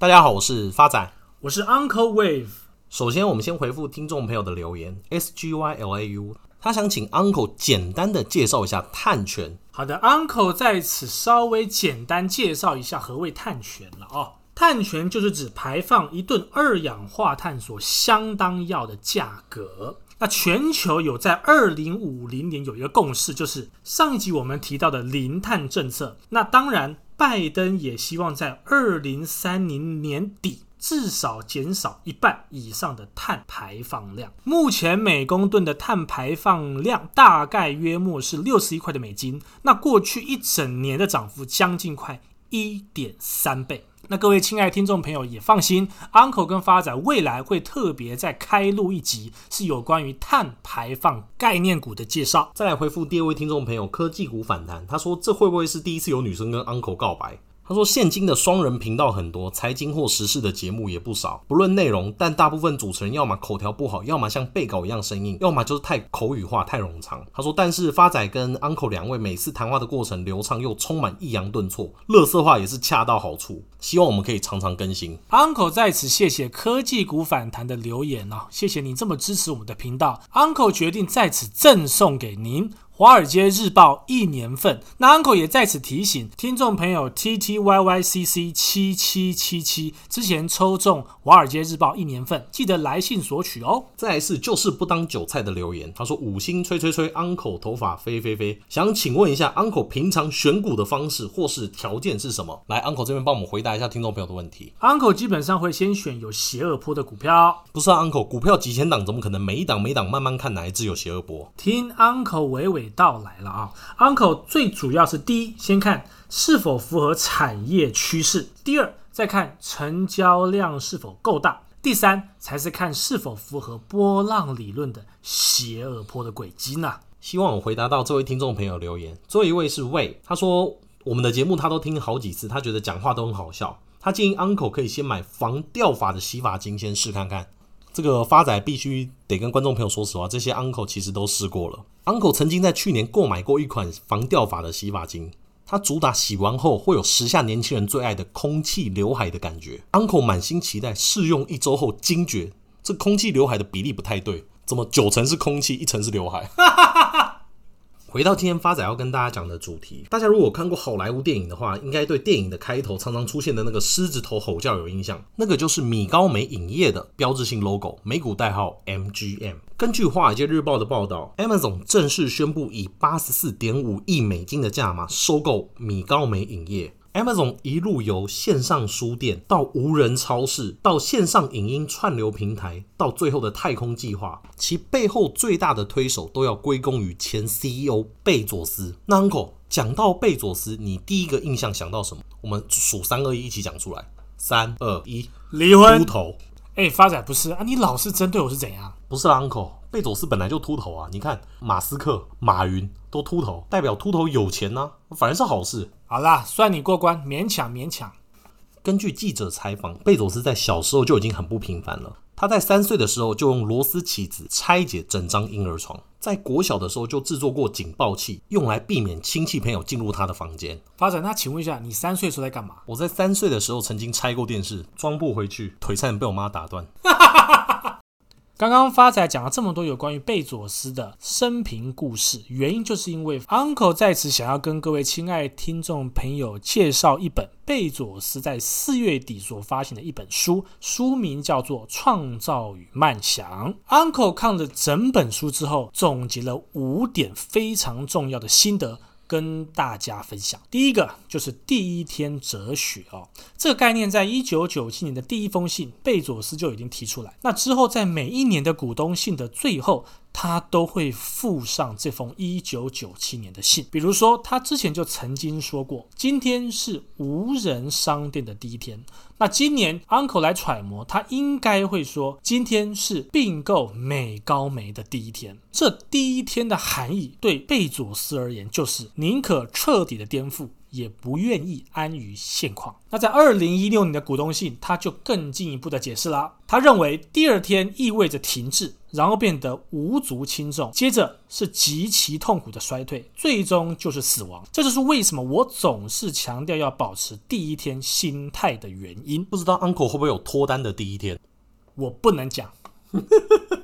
大家好，我是发仔，我是 Uncle Wave。首先，我们先回复听众朋友的留言，S G Y L A U，他想请 Uncle 简单的介绍一下碳权。好的，Uncle 在此稍微简单介绍一下何谓碳权了哦。碳权就是指排放一吨二氧化碳所相当要的价格。那全球有在二零五零年有一个共识，就是上一集我们提到的零碳政策。那当然，拜登也希望在二零三零年底至少减少一半以上的碳排放量。目前每公吨的碳排放量大概约莫是六十一块的美金。那过去一整年的涨幅将近快一点三倍。那各位亲爱的听众朋友也放心，Uncle 跟发仔未来会特别再开录一集，是有关于碳排放概念股的介绍。再来回复第二位听众朋友，科技股反弹，他说这会不会是第一次有女生跟 Uncle 告白？他说：“现今的双人频道很多，财经或时事的节目也不少。不论内容，但大部分主持人要么口条不好，要么像背稿一样生硬，要么就是太口语化、太冗长。”他说：“但是发仔跟 Uncle 两位每次谈话的过程流畅又充满抑扬顿挫，垃圾话也是恰到好处。希望我们可以常常更新。”Uncle 在此谢谢科技股反弹的留言哦，谢谢你这么支持我们的频道。Uncle 决定在此赠送给您。《华尔街日报》一年份，那 Uncle 也在此提醒听众朋友：T T Y Y C C 七七七七之前抽中《华尔街日报》一年份，记得来信索取哦。再来是就是不当韭菜的留言，他说五星吹吹吹，Uncle 头发飞飞飞，想请问一下 Uncle 平常选股的方式或是条件是什么？来，Uncle 这边帮我们回答一下听众朋友的问题。Uncle 基本上会先选有邪恶波的股票，不是啊，Uncle 股票几千档，怎么可能每一档每一档慢慢看哪一支有邪恶波？听 Uncle 娓娓。到来了啊，Uncle 最主要是第一，先看是否符合产业趋势；第二，再看成交量是否够大；第三，才是看是否符合波浪理论的斜二波的轨迹呢。希望我回答到这位听众朋友留言。最后一位是魏，他说我们的节目他都听好几次，他觉得讲话都很好笑。他建议 Uncle 可以先买防掉发的洗发精，先试看看。这个发仔必须得跟观众朋友说实话，这些 Uncle 其实都试过了。Uncle 曾经在去年购买过一款防掉发的洗发精，它主打洗完后会有时下年轻人最爱的空气刘海的感觉。Uncle 满心期待，试用一周后惊觉，这空气刘海的比例不太对，怎么九成是空气，一成是刘海？回到今天发仔要跟大家讲的主题，大家如果看过好莱坞电影的话，应该对电影的开头常常出现的那个狮子头吼叫有印象。那个就是米高梅影业的标志性 logo，美股代号 MGM。根据《华尔街日报》的报道，Amazon 正式宣布以八十四点五亿美金的价码收购米高梅影业。Amazon 一路由线上书店到无人超市，到线上影音串流平台，到最后的太空计划，其背后最大的推手都要归功于前 CEO 贝佐斯。那 Uncle 讲到贝佐斯，你第一个印象想到什么？我们数三二一，一起讲出来。三二一，离婚。秃头。哎、欸，发仔不是啊，你老是针对我是怎样？不是啦，Uncle，贝佐斯本来就秃头啊。你看马斯克、马云都秃头，代表秃头有钱呢、啊，反而是好事。好啦，算你过关，勉强勉强。根据记者采访，贝佐斯在小时候就已经很不平凡了。他在三岁的时候就用螺丝起子拆解整张婴儿床，在国小的时候就制作过警报器，用来避免亲戚朋友进入他的房间。发展，那请问一下，你三岁时候在干嘛？我在三岁的时候曾经拆过电视，装不回去，腿差点被我妈打断。刚刚发仔讲了这么多有关于贝佐斯的生平故事，原因就是因为 Uncle 在此想要跟各位亲爱听众朋友介绍一本贝佐斯在四月底所发行的一本书，书名叫做《创造与漫想》。Uncle 看了整本书之后，总结了五点非常重要的心得。跟大家分享，第一个就是第一天哲学哦，这个概念在一九九七年的第一封信，贝佐斯就已经提出来。那之后，在每一年的股东信的最后，他都会附上这封一九九七年的信。比如说，他之前就曾经说过，今天是无人商店的第一天。那今年 Uncle 来揣摩，他应该会说，今天是并购美高梅的第一天。这第一天的含义，对贝佐斯而言，就是宁可彻底的颠覆。也不愿意安于现况。那在二零一六年的股东信，他就更进一步的解释啦。他认为第二天意味着停滞，然后变得无足轻重，接着是极其痛苦的衰退，最终就是死亡。这就是为什么我总是强调要保持第一天心态的原因。不知道 Uncle 会不会有脱单的第一天？我不能讲。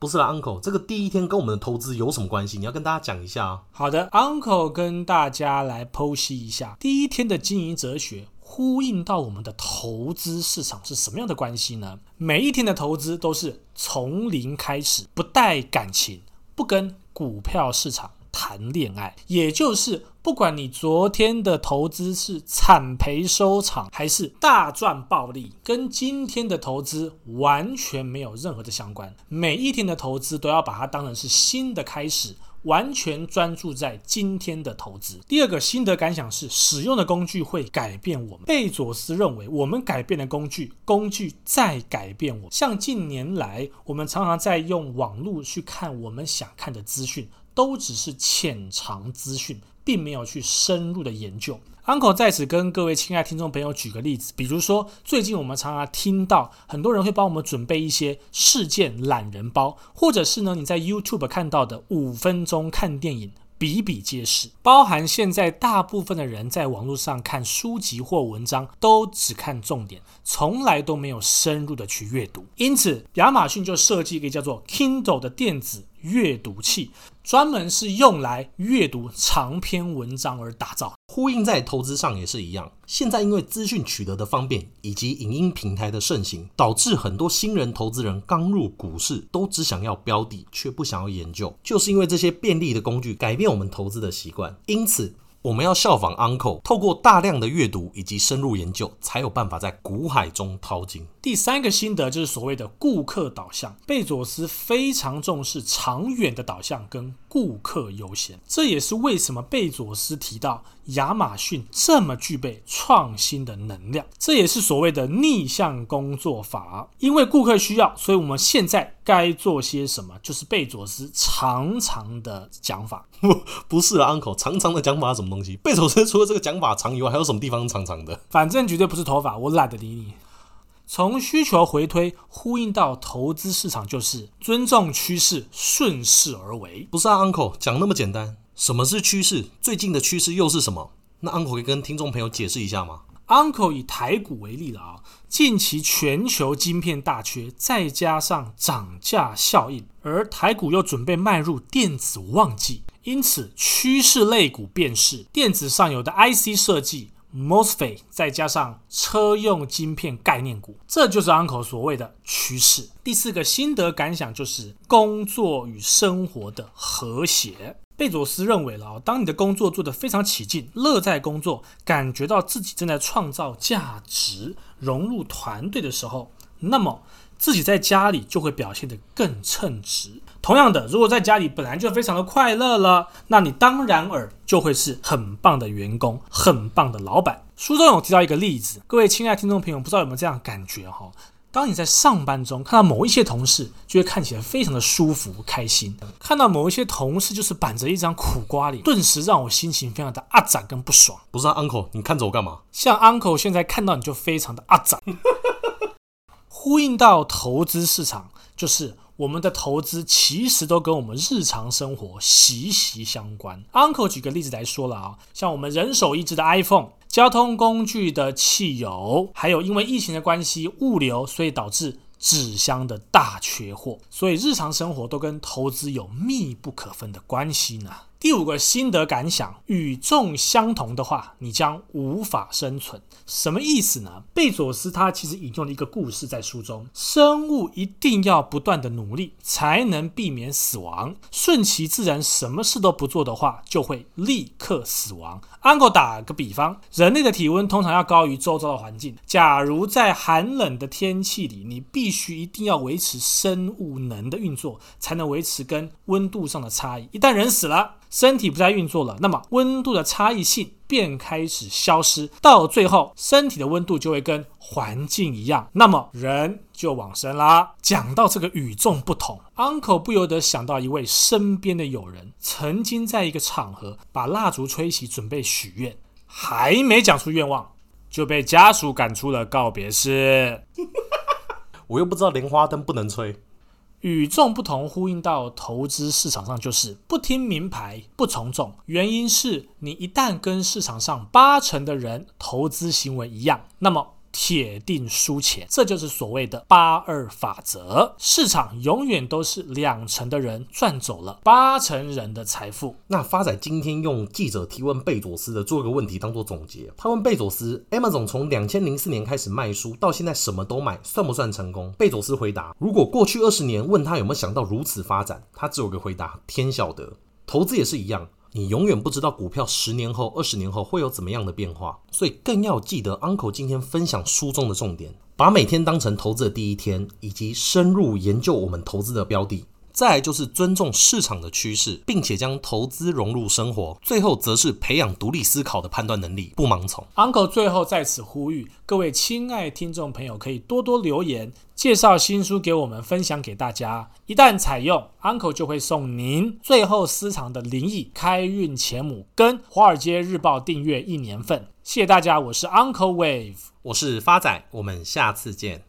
不是啦，Uncle，这个第一天跟我们的投资有什么关系？你要跟大家讲一下啊。好的，Uncle 跟大家来剖析一下第一天的经营哲学，呼应到我们的投资市场是什么样的关系呢？每一天的投资都是从零开始，不带感情，不跟股票市场谈恋爱，也就是不管你昨天的投资是惨赔收场还是大赚暴利，跟今天的投资完全没有任何的相关。每一天的投资都要把它当成是新的开始，完全专注在今天的投资。第二个心得感想是，使用的工具会改变我们。贝佐斯认为，我们改变的工具，工具在改变我。像近年来，我们常常在用网络去看我们想看的资讯。都只是浅尝资讯，并没有去深入的研究。Uncle 在此跟各位亲爱听众朋友举个例子，比如说最近我们常常听到很多人会帮我们准备一些事件懒人包，或者是呢你在 YouTube 看到的五分钟看电影。比比皆是，包含现在大部分的人在网络上看书籍或文章，都只看重点，从来都没有深入的去阅读。因此，亚马逊就设计一个叫做 Kindle 的电子阅读器，专门是用来阅读长篇文章而打造。呼应在投资上也是一样。现在因为资讯取得的方便以及影音平台的盛行，导致很多新人投资人刚入股市都只想要标的，却不想要研究，就是因为这些便利的工具改变我们投资的习惯。因此，我们要效仿 Uncle，透过大量的阅读以及深入研究，才有办法在股海中淘金。第三个心得就是所谓的顾客导向。贝佐斯非常重视长远的导向跟顾客优先，这也是为什么贝佐斯提到亚马逊这么具备创新的能量。这也是所谓的逆向工作法。因为顾客需要，所以我们现在该做些什么？就是贝佐斯常常的讲法。不，不是啊，Uncle，常常的讲法是什么东西？贝佐斯除了这个讲法长以外，还有什么地方长长的？反正绝对不是头发，我懒得理你。从需求回推，呼应到投资市场，就是尊重趋势，顺势而为。不是啊，Uncle，讲那么简单。什么是趋势？最近的趋势又是什么？那 Uncle 可以跟听众朋友解释一下吗？Uncle 以台股为例了啊，近期全球晶片大缺，再加上涨价效应，而台股又准备迈入电子旺季。因此，趋势类股便是电子上游的 IC 设计、MOSFET，再加上车用晶片概念股，这就是 Uncle 所谓的趋势。第四个心得感想就是工作与生活的和谐。贝佐斯认为了，当你的工作做得非常起劲，乐在工作，感觉到自己正在创造价值，融入团队的时候，那么自己在家里就会表现得更称职。同样的，如果在家里本来就非常的快乐了，那你当然尔就会是很棒的员工，很棒的老板。书中有提到一个例子，各位亲爱的听众朋友，不知道有没有这样的感觉哈？当你在上班中看到某一些同事，就会看起来非常的舒服、开心；看到某一些同事就是板着一张苦瓜脸，顿时让我心情非常的阿展跟不爽。不是啊，Uncle，你看着我干嘛？像 Uncle 现在看到你就非常的阿杂。呼应到投资市场，就是。我们的投资其实都跟我们日常生活息息相关。Uncle 举个例子来说了啊，像我们人手一支的 iPhone，交通工具的汽油，还有因为疫情的关系，物流，所以导致纸箱的大缺货，所以日常生活都跟投资有密不可分的关系呢。第五个心得感想：与众相同的话，你将无法生存。什么意思呢？贝佐斯他其实引用了一个故事在书中：生物一定要不断的努力，才能避免死亡。顺其自然，什么事都不做的话，就会立刻死亡。安哥打个比方，人类的体温通常要高于周遭的环境。假如在寒冷的天气里，你必须一定要维持生物能的运作，才能维持跟温度上的差异。一旦人死了，身体不再运作了，那么温度的差异性便开始消失，到最后身体的温度就会跟环境一样，那么人就往生啦。讲到这个与众不同，Uncle 不由得想到一位身边的友人，曾经在一个场合把蜡烛吹熄，准备许愿，还没讲出愿望，就被家属赶出了告别室。我又不知道莲花灯不能吹。与众不同，呼应到投资市场上就是不听名牌不从众。原因是你一旦跟市场上八成的人投资行为一样，那么铁定输钱。这就是所谓的八二法则。市场永远都是两成的人赚走了八成人的财富。那发仔今天用记者提问贝佐斯的做个问题当做总结。他问贝佐斯：Amazon 从两千零四年开始卖书到现在什么都买，算不算成功？贝佐斯回答：如果过去二十年问他有没有想到如此发展，他只有个回答：天晓得。投资也是一样。你永远不知道股票十年后、二十年后会有怎么样的变化，所以更要记得 Uncle 今天分享书中的重点，把每天当成投资的第一天，以及深入研究我们投资的标的。再来就是尊重市场的趋势，并且将投资融入生活。最后则是培养独立思考的判断能力，不盲从。Uncle 最后在此呼吁各位亲爱听众朋友，可以多多留言，介绍新书给我们分享给大家。一旦采用，Uncle 就会送您最后私藏的灵异开运钱母跟华尔街日报订阅一年份。谢谢大家，我是 Uncle Wave，我是发仔，我们下次见。